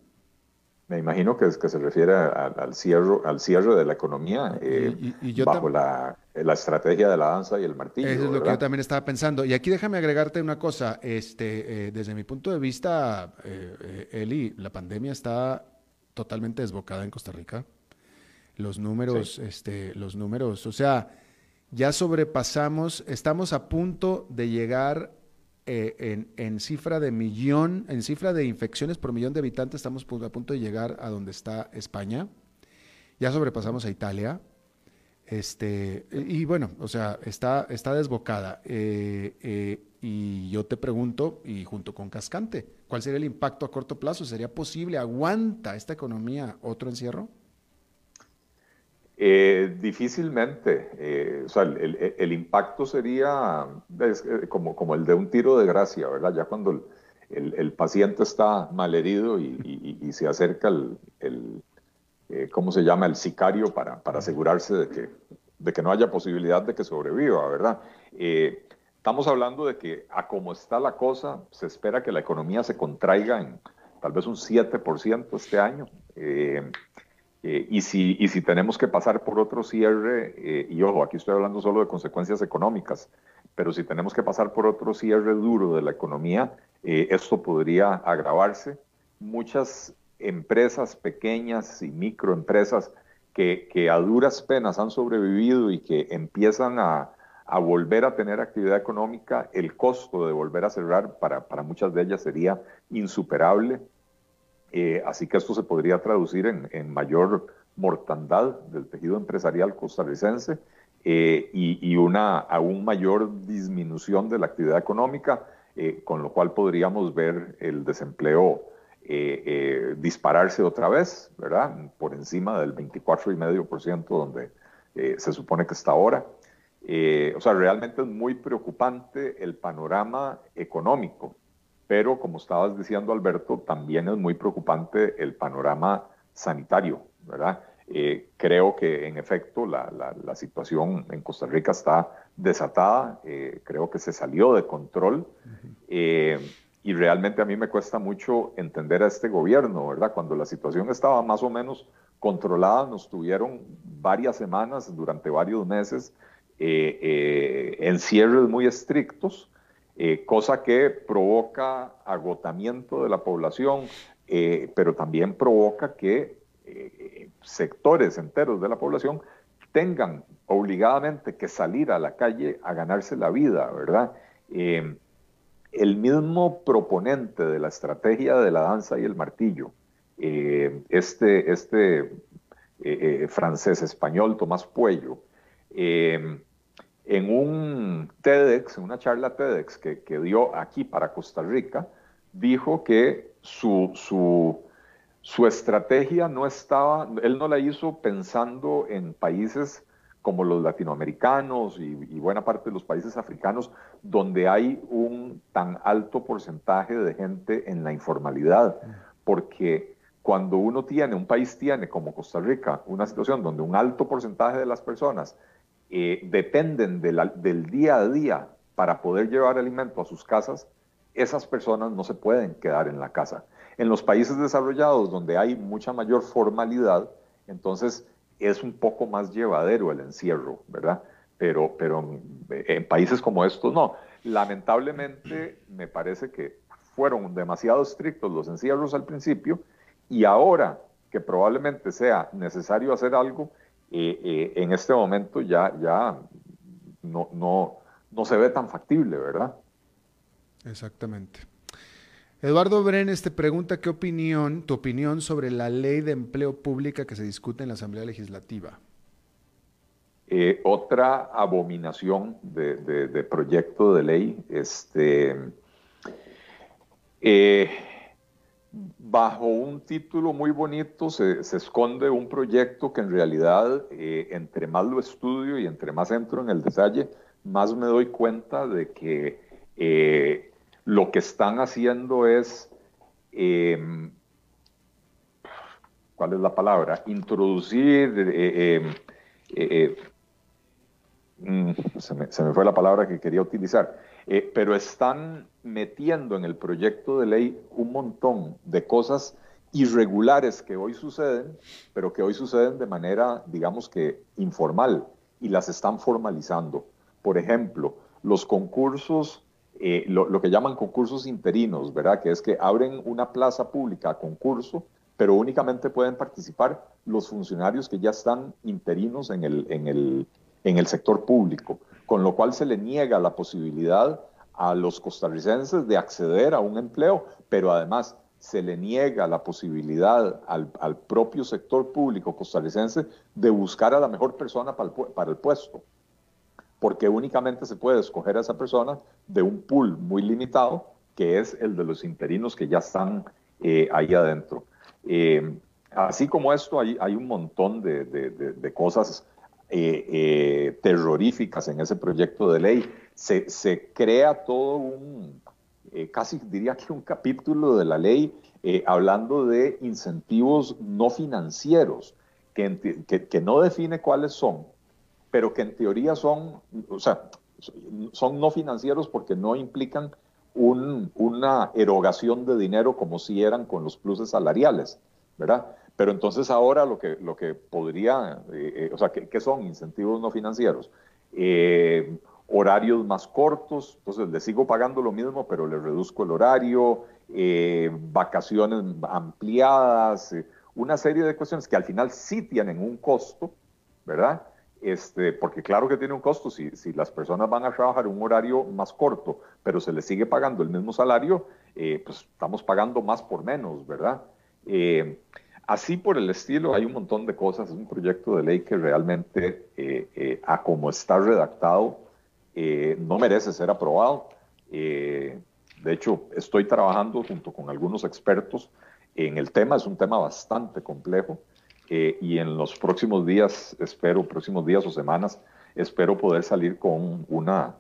Me imagino que, es, que se refiere al, cierre, al cierre de la economía eh, bajo la, estrategia de la danza y el martillo. Eso es lo que yo también estaba pensando. Y aquí déjame agregarte una cosa. Este, eh, desde mi punto de vista, eh, Eli, la pandemia está totalmente desbocada en Costa Rica. Los números, este, los números, o sea, ya sobrepasamos, estamos a punto de llegar eh, en, cifra de millón, en cifra de infecciones por millón de habitantes, estamos a punto de llegar a donde está España. Ya sobrepasamos a Italia. Este, y bueno, o sea, está, está desbocada. Eh, eh, y yo te pregunto, y junto con Cascante, ¿cuál sería el impacto a corto plazo? ¿Sería posible? ¿Aguanta esta economía otro encierro? Eh, difícilmente, eh, o sea, el, impacto sería eh, como, como el de un tiro de gracia, ¿verdad? Ya cuando el, paciente está malherido y, y, se acerca el, ¿cómo se llama? El sicario para, para asegurarse de que, de que no haya posibilidad de que sobreviva, ¿verdad? estamos hablando de que a como está la cosa, se espera que la economía se contraiga en tal vez un 7% este año. Eh, y, si, y si tenemos que pasar por otro cierre, eh, y ojo, aquí estoy hablando solo de consecuencias económicas, pero si tenemos que pasar por otro cierre duro de la economía, eh, esto podría agravarse. Muchas empresas pequeñas y microempresas que, que a duras penas han sobrevivido y que empiezan a, a volver a tener actividad económica, el costo de volver a cerrar para, para muchas de ellas sería insuperable. Eh, así que esto se podría traducir en, mayor mortandad del tejido empresarial costarricense eh, y, una aún mayor disminución de la actividad económica, eh, con lo cual podríamos ver el desempleo dispararse otra vez, ¿verdad? Por encima del 24,5% donde se supone que está ahora. o sea, realmente es muy preocupante el panorama económico pero como estabas diciendo Alberto, también es muy preocupante el panorama sanitario, ¿verdad? Eh, creo que en efecto la, la, situación en Costa Rica está desatada, eh, creo que se salió de control eh, y realmente a mí me cuesta mucho entender a este gobierno, ¿verdad? Cuando la situación estaba más o menos controlada, nos tuvieron varias semanas, durante varios meses, encierres muy estrictos, eh, cosa que provoca agotamiento de la población, eh, pero también provoca que eh, sectores enteros de la población tengan obligadamente que salir a la calle a ganarse la vida, ¿verdad? el mismo proponente de la estrategia de la danza y el martillo, este, este francés español Tomás Puello, en un TEDx, en una charla TEDx que, que dio aquí para Costa Rica, dijo que su, su, su, estrategia no estaba, él no la hizo pensando en países como los latinoamericanos y, buena parte de los países africanos, donde hay un tan alto porcentaje de gente en la informalidad, porque cuando uno tiene, un país tiene como Costa Rica, una situación donde un alto porcentaje de las personas eh, dependen del día a día para poder llevar alimento a sus casas, esas personas no se pueden quedar en la casa. En los países desarrollados donde hay mucha mayor formalidad, entonces es un poco más llevadero el encierro, ¿verdad? Pero, pero en países como estos no. Lamentablemente me parece que fueron demasiado estrictos los encierros al principio y ahora que probablemente sea necesario hacer algo, eh, eh, en este momento ya, ya no, no, no se ve tan factible, ¿verdad? Exactamente. Eduardo Brenes te pregunta qué opinión, tu opinión sobre la ley de empleo pública que se discute en la Asamblea Legislativa. Eh, otra abominación de, proyecto de ley, este, eh, bajo un título muy bonito se, esconde un proyecto que en realidad, eh, entre más lo estudio y entre más entro en el detalle, más me doy cuenta de que lo que están haciendo es, em, ¿cuál es la palabra? Introducir, eh, em, eh, eh, mm, se, me, fue la palabra que quería utilizar, pero están metiendo en el proyecto de ley un montón de cosas irregulares que hoy suceden, pero que hoy suceden de manera, digamos que informal, y las están formalizando. Por ejemplo, los concursos eh, lo, que llaman concursos interinos, ¿verdad? Que es que abren una plaza pública a concurso, pero únicamente pueden participar los funcionarios que ya están interinos en el, en el, en el sector público, con lo cual se le niega la posibilidad a los costarricenses de acceder a un empleo, pero además se le niega la posibilidad al, al propio sector público costarricense de buscar a la mejor persona para el, puesto porque únicamente se puede escoger a esa persona de un pool muy limitado, que es el de los interinos que ya están eh, ahí adentro. Eh, así como esto, hay, hay un montón de, cosas eh, terroríficas en ese proyecto de ley. Se, se crea todo un, casi diría que un capítulo de la ley hablando de incentivos no financieros, que, que no define cuáles son, pero que en teoría son, o sea, son no financieros porque no implican una erogación de dinero como si eran con los pluses salariales, ¿verdad? Pero entonces ahora lo que, lo que podría, eh, eh, o sea, ¿qué, son incentivos no financieros? Eh, horarios más cortos, entonces le sigo pagando lo mismo, pero le reduzco el horario, vacaciones ampliadas, una serie de cuestiones que al final sí tienen un costo, ¿verdad? Este, porque claro que tiene un costo, si, si, las personas van a trabajar un horario más corto, pero se les sigue pagando el mismo salario, pues estamos pagando más por menos, ¿verdad? Eh, así por el estilo, hay un montón de cosas, es un proyecto de ley que realmente, eh, a como está redactado, no merece ser aprobado. de hecho, estoy trabajando junto con algunos expertos en el tema, es un tema bastante complejo. Eh, y en los próximos días, espero, próximos días o semanas, espero poder salir con una,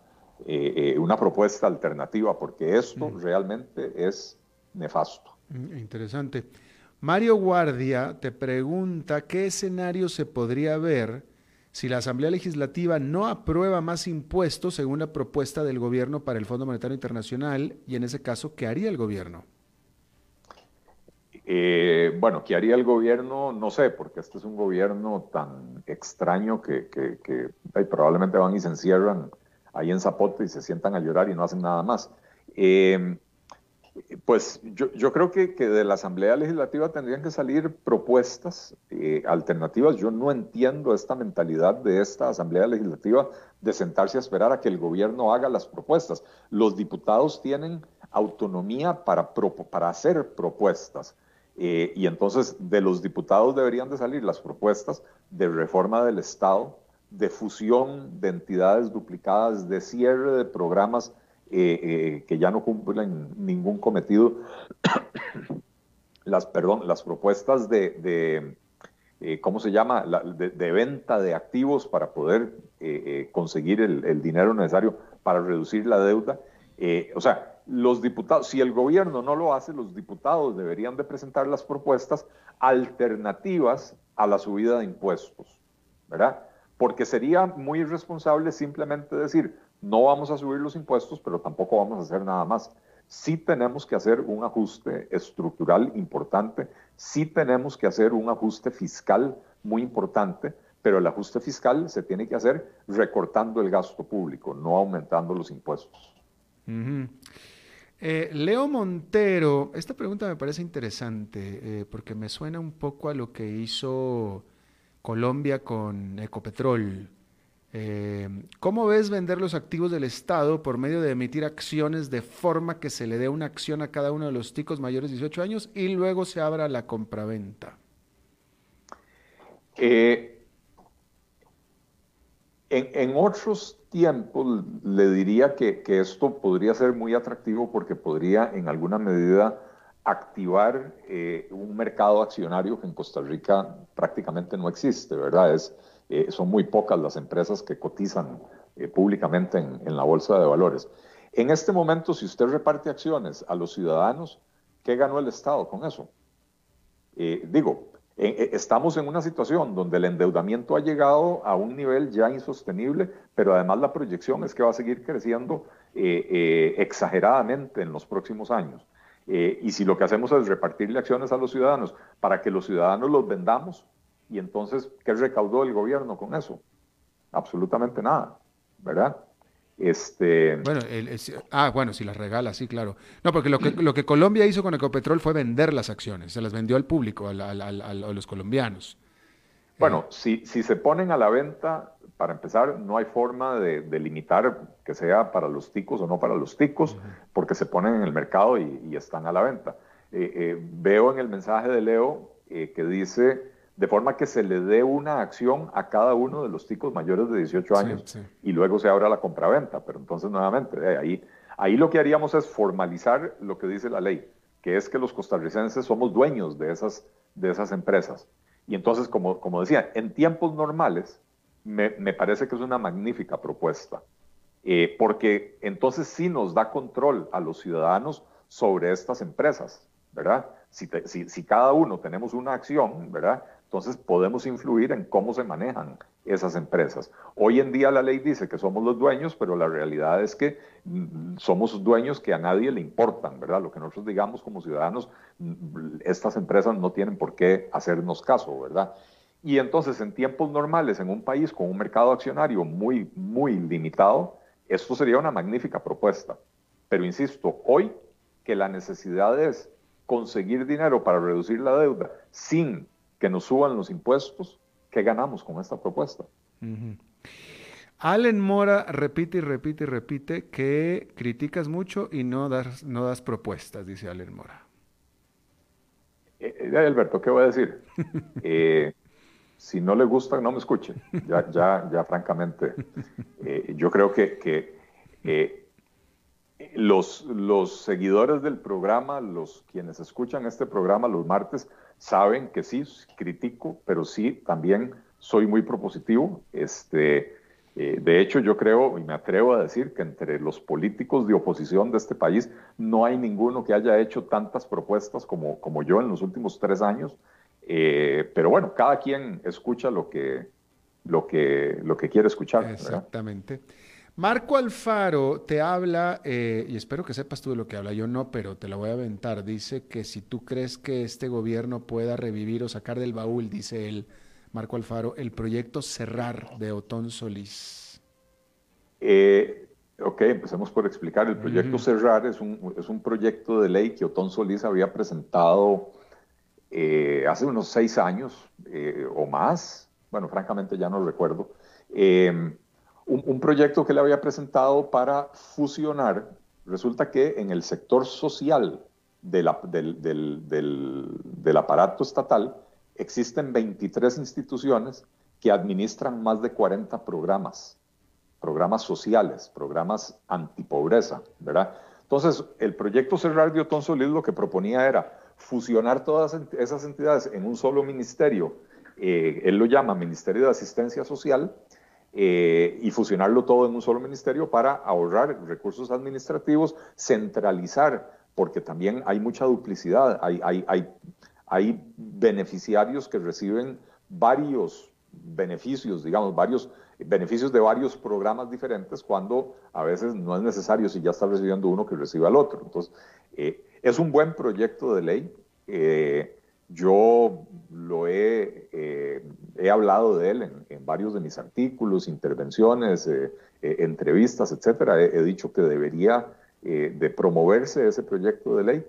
eh, eh, una propuesta alternativa, porque esto mm. realmente es nefasto. Mm, interesante. Mario Guardia te pregunta qué escenario se podría ver si la Asamblea Legislativa no aprueba más impuestos según la propuesta del gobierno para el Fondo Monetario Internacional y en ese caso, ¿qué haría el gobierno? Eh, bueno, ¿qué haría el gobierno? No sé, porque este es un gobierno tan extraño que, probablemente van y se encierran ahí en Zapote y se sientan a llorar y no hacen nada más. Em, pues yo, creo que, de la Asamblea Legislativa tendrían que salir propuestas eh, alternativas. Yo no entiendo esta mentalidad de esta Asamblea Legislativa de sentarse a esperar a que el gobierno haga las propuestas. Los diputados tienen autonomía para, para hacer propuestas. Eh, y entonces de los diputados deberían de salir las propuestas de reforma del Estado, de fusión de entidades duplicadas, de cierre de programas eh, eh, que ya no cumplen ningún cometido, las, perdón, las propuestas de, ¿cómo se llama?, de, venta de activos para poder conseguir el, el, dinero necesario para reducir la deuda. o sea, los diputados, si el gobierno no lo hace, los diputados deberían de presentar las propuestas alternativas a la subida de impuestos, ¿verdad? Porque sería muy irresponsable simplemente decir, no vamos a subir los impuestos, pero tampoco vamos a hacer nada más. Sí tenemos que hacer un ajuste estructural importante, sí tenemos que hacer un ajuste fiscal muy importante, pero el ajuste fiscal se tiene que hacer recortando el gasto público, no aumentando los impuestos. Eh, Leo Montero, esta pregunta me parece interesante eh, porque me suena un poco a lo que hizo Colombia con Ecopetrol. Eh, ¿Cómo ves vender los activos del Estado por medio de emitir acciones de forma que se le dé una acción a cada uno de los ticos mayores de 18 años y luego se abra la compraventa? en, en, otros tiempos le diría que, esto podría ser muy atractivo porque podría en alguna medida activar eh, un mercado accionario que en Costa Rica prácticamente no existe, ¿verdad? Es, eh, son muy pocas las empresas que cotizan eh, públicamente en, la bolsa de valores. En este momento, si usted reparte acciones a los ciudadanos, ¿qué ganó el Estado con eso? digo, eh, estamos en una situación donde el endeudamiento ha llegado a un nivel ya insostenible, pero además la proyección es que va a seguir creciendo exageradamente en los próximos años. y si lo que hacemos es repartirle acciones a los ciudadanos para que los ciudadanos los vendamos, y entonces, ¿qué recaudó el gobierno con eso? Absolutamente nada, ¿verdad? Este... Bueno, ah, bueno, si las regala, sí, claro. No, porque lo que, lo que Colombia hizo con Ecopetrol fue vender las acciones, se las vendió al público, a los colombianos. Bueno, si, si se ponen a la venta, para empezar, no hay forma de, limitar que sea para los ticos o no para los ticos, porque se ponen en el mercado y, están a la venta. Eh, eh, veo en el mensaje de Leo eh, que dice de forma que se le dé una acción a cada uno de los ticos mayores de 18 años y luego se abra la compraventa. Pero entonces, nuevamente, eh, ahí, ahí lo que haríamos es formalizar lo que dice la ley, que es que los costarricenses somos dueños de esas, de esas empresas. Y entonces, como, como decía, en tiempos normales, me, parece que es una magnífica propuesta, eh, porque entonces sí nos da control a los ciudadanos sobre estas empresas, ¿verdad? Si, si, si cada uno tenemos una acción, ¿verdad? Entonces podemos influir en cómo se manejan esas empresas. Hoy en día la ley dice que somos los dueños, pero la realidad es que mm, somos dueños que a nadie le importan, ¿verdad? Lo que nosotros digamos como ciudadanos, mm, estas empresas no tienen por qué hacernos caso, ¿verdad? Y entonces en tiempos normales, en un país con un mercado accionario muy, muy limitado, esto sería una magnífica propuesta. Pero insisto, hoy que la necesidad es conseguir dinero para reducir la deuda sin que nos suban los impuestos, ¿qué ganamos con esta propuesta? Allen Mora repite y repite y repite que criticas mucho y no das, no das propuestas, dice Allen Mora. Eh, eh Alberto, ¿qué voy a decir? Eh, si no le gusta, no me escuche. Ya, ya, ya francamente, eh, yo creo que, que los, los seguidores del programa, los quienes escuchan este programa los martes, saben que sí, critico, pero sí, también soy muy propositivo. Este, eh, de hecho, yo creo y me atrevo a decir que entre los políticos de oposición de este país no hay ninguno que haya hecho tantas propuestas como, como yo en los últimos tres años. Eh, pero bueno, cada quien escucha lo que, lo que, lo que quiere escuchar. Exactamente. Marco Alfaro te habla, eh, y espero que sepas tú de lo que habla, yo no, pero te la voy a aventar. Dice que si tú crees que este gobierno pueda revivir o sacar del baúl, dice él, Marco Alfaro, el proyecto Cerrar de Otón Solís. Eh, ok, empecemos por explicar. El proyecto Cerrar es un, es un, proyecto de ley que Otón Solís había presentado eh, hace unos seis años o más. Bueno, francamente ya no recuerdo un, proyecto que le había presentado para fusionar, resulta que en el sector social del, del, aparato estatal existen 23 instituciones que administran más de 40 programas, programas sociales, programas antipobreza, ¿verdad? Entonces, el proyecto Cerrar de Otón Solís lo que proponía era fusionar todas esas entidades en un solo ministerio, eh, él lo llama Ministerio de Asistencia Social, eh, y fusionarlo todo en un solo ministerio para ahorrar recursos administrativos, centralizar, porque también hay mucha duplicidad, hay, hay, hay, hay beneficiarios que reciben varios beneficios, digamos, varios beneficios de varios programas diferentes cuando a veces no es necesario si ya está recibiendo uno que reciba al otro. Entonces, eh, es un buen proyecto de ley. Eh, yo lo he, he hablado de él en, varios de mis artículos, intervenciones, entrevistas, etcétera. He, dicho que debería de promoverse ese proyecto de ley.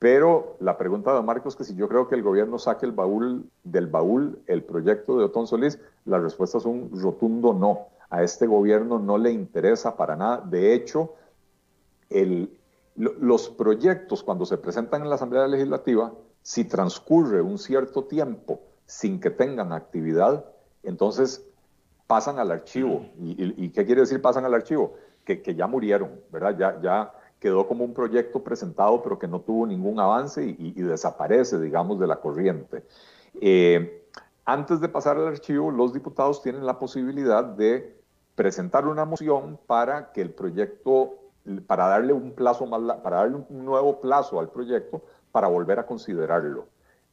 Pero la pregunta de Marcos es que si yo creo que el gobierno saque el baúl del baúl el proyecto de Otón Solís, la respuesta es un rotundo no. A este gobierno no le interesa para nada. De hecho, los proyectos cuando se presentan en la Asamblea Legislativa, si transcurre un cierto tiempo sin que tengan actividad, entonces pasan al archivo. ¿Y, qué quiere decir pasan al archivo? Que, que ya murieron, ¿verdad? Ya, ya, quedó como un proyecto presentado, pero que no tuvo ningún avance y, desaparece, digamos, de la corriente. Eh, antes de pasar al archivo, los diputados tienen la posibilidad de presentar una moción para que el proyecto, para darle un plazo más, para darle un nuevo plazo al proyecto para volver a considerarlo.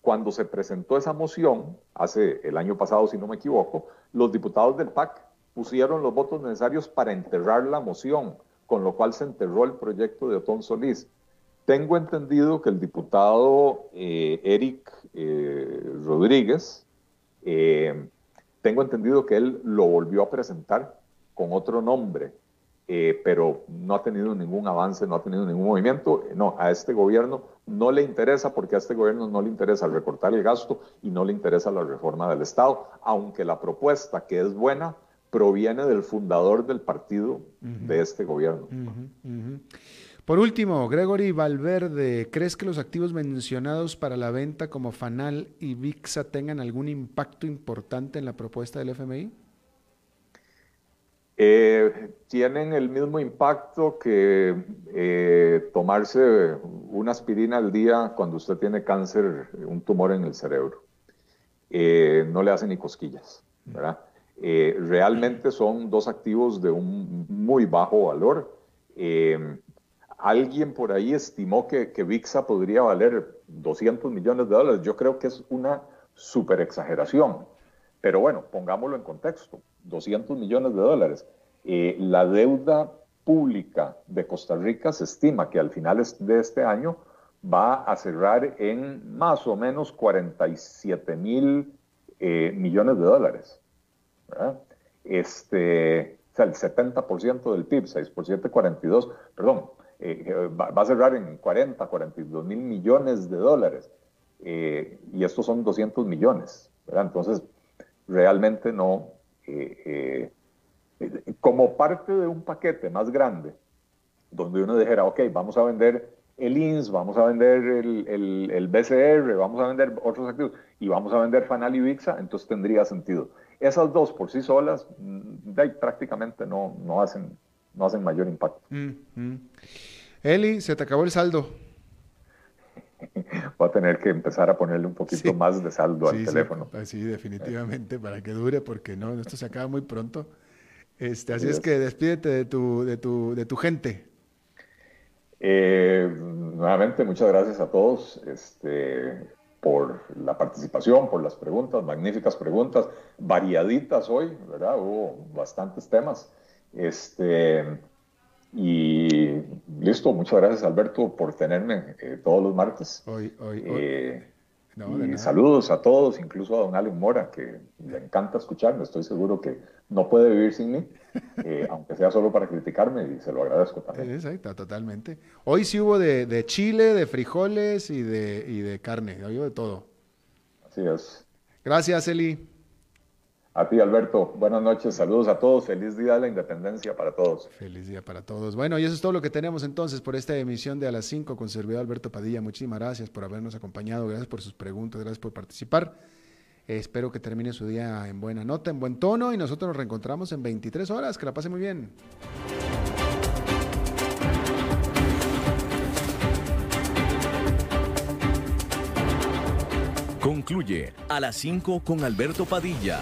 Cuando se presentó esa moción, hace el año pasado, si no me equivoco, los diputados del PAC pusieron los votos necesarios para enterrar la moción con lo cual se enterró el proyecto de Otón Solís. Tengo entendido que el diputado eh, Eric eh, Rodríguez, eh, tengo entendido que él lo volvió a presentar con otro nombre, pero no ha tenido ningún avance, no ha tenido ningún movimiento. No, a este gobierno no le interesa porque a este gobierno no le interesa recortar el gasto y no le interesa la reforma del Estado, aunque la propuesta que es buena proviene del fundador del partido de este gobierno. Por último, Gregory Valverde, ¿crees que los activos mencionados para la venta como Fanal y VIXA tengan algún impacto importante en la propuesta del FMI? Eh, tienen el mismo impacto que eh, tomarse una aspirina al día cuando usted tiene cáncer, un tumor en el cerebro. Eh, no le hacen ni cosquillas, ¿verdad? Realmente son dos activos de un muy bajo valor. Alguien por ahí estimó que, que, VIXA podría valer 200 millones de dólares. Yo creo que es una super exageración. Pero bueno, pongámoslo en contexto. 200 millones de dólares. Eh, la deuda pública de Costa Rica se estima que al final de este año va a cerrar en más o menos 47 mil millones de dólares. Este, o sea, el 70% del PIB, 6 por 7, 42, perdón, eh, eh, va, a cerrar en 40, 42 mil millones de dólares. Eh, y estos son 200 millones. Entonces, realmente no, como parte de un paquete más grande, donde uno dijera, ok, vamos a vender el INS, vamos a vender el, el, el BCR, vamos a vender otros activos y vamos a vender Fanal y VIXA, entonces tendría sentido. Esas dos por sí solas mm, prácticamente no, no, hacen, no hacen mayor impacto. Mm, mm. Eli, se te acabó el saldo. Voy a tener que empezar a ponerle un poquito más de saldo al teléfono. Sí, definitivamente, para que dure, porque no, esto se acaba muy pronto. Este, así es. que despídete de tu, de tu, de tu gente. Eh, nuevamente, muchas gracias a todos. Este, por la participación, por las preguntas, magníficas preguntas, variaditas hoy, ¿verdad? Hubo bastantes temas. Este, y listo, muchas gracias Alberto por tenerme eh, todos los martes. Hoy, hoy, hoy. Eh, y saludos a todos, incluso a don Allen Mora, que le encanta escucharme. Estoy seguro que no puede vivir sin mí, eh, aunque sea solo para criticarme, y se lo agradezco también. Exacto, totalmente. Hoy sí hubo de, chile, de frijoles y de, y de carne, hubo de todo. Así es. Gracias, Eli. A ti, Alberto. Buenas noches. Saludos a todos. Feliz día de la independencia para todos. Feliz día para todos. Bueno, y eso es todo lo que tenemos entonces por esta emisión de A las 5 con servidor Alberto Padilla. Muchísimas gracias por habernos acompañado. Gracias por sus preguntas. Gracias por participar. espero que termine su día en buena nota, en buen tono. Y nosotros nos reencontramos en 23 horas. Que la pase muy bien. Concluye A las 5 con Alberto Padilla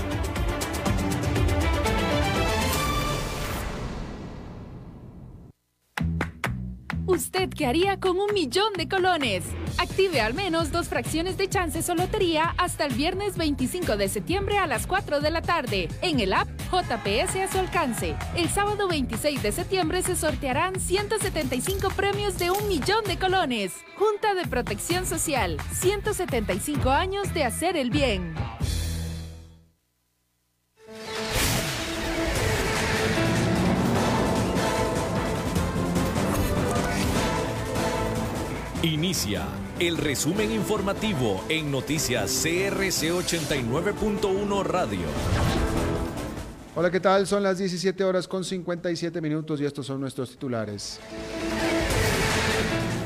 ¿Usted qué haría con un millón de colones? Active al menos dos fracciones de chances o lotería hasta el viernes 25 de septiembre a las 4 de la tarde en el app JPS a su alcance. El sábado 26 de septiembre se sortearán 175 premios de un millón de colones. Junta de Protección Social, 175 años de hacer el bien. Inicia el resumen informativo en noticias CRC 89.1 Radio. Hola, ¿qué tal? Son las 17 horas con 57 minutos y estos son nuestros titulares.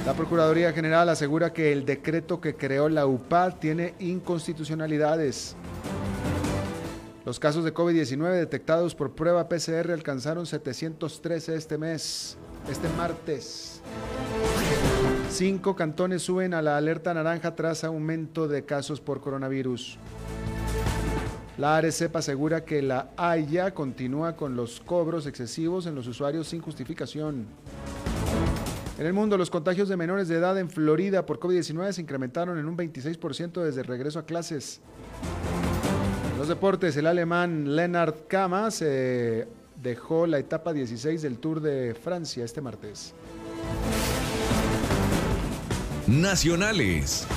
La Procuraduría General asegura que el decreto que creó la UPA tiene inconstitucionalidades. Los casos de COVID-19 detectados por prueba PCR alcanzaron 713 este mes, este martes. Cinco cantones suben a la alerta naranja tras aumento de casos por coronavirus. La ARECEP asegura que la AIA continúa con los cobros excesivos en los usuarios sin justificación. En el mundo, los contagios de menores de edad en Florida por COVID-19 se incrementaron en un 26% desde el regreso a clases. En los deportes, el alemán Lennart Kama se dejó la etapa 16 del Tour de Francia este martes. Nacionales.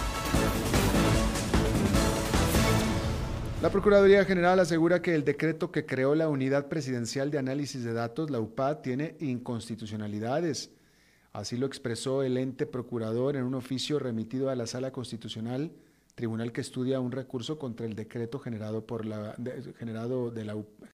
La Procuraduría General asegura que el decreto que creó la Unidad Presidencial de Análisis de Datos, la UPAD, tiene inconstitucionalidades. Así lo expresó el ente procurador en un oficio remitido a la Sala Constitucional, tribunal que estudia un recurso contra el decreto generado, por la, generado, de la,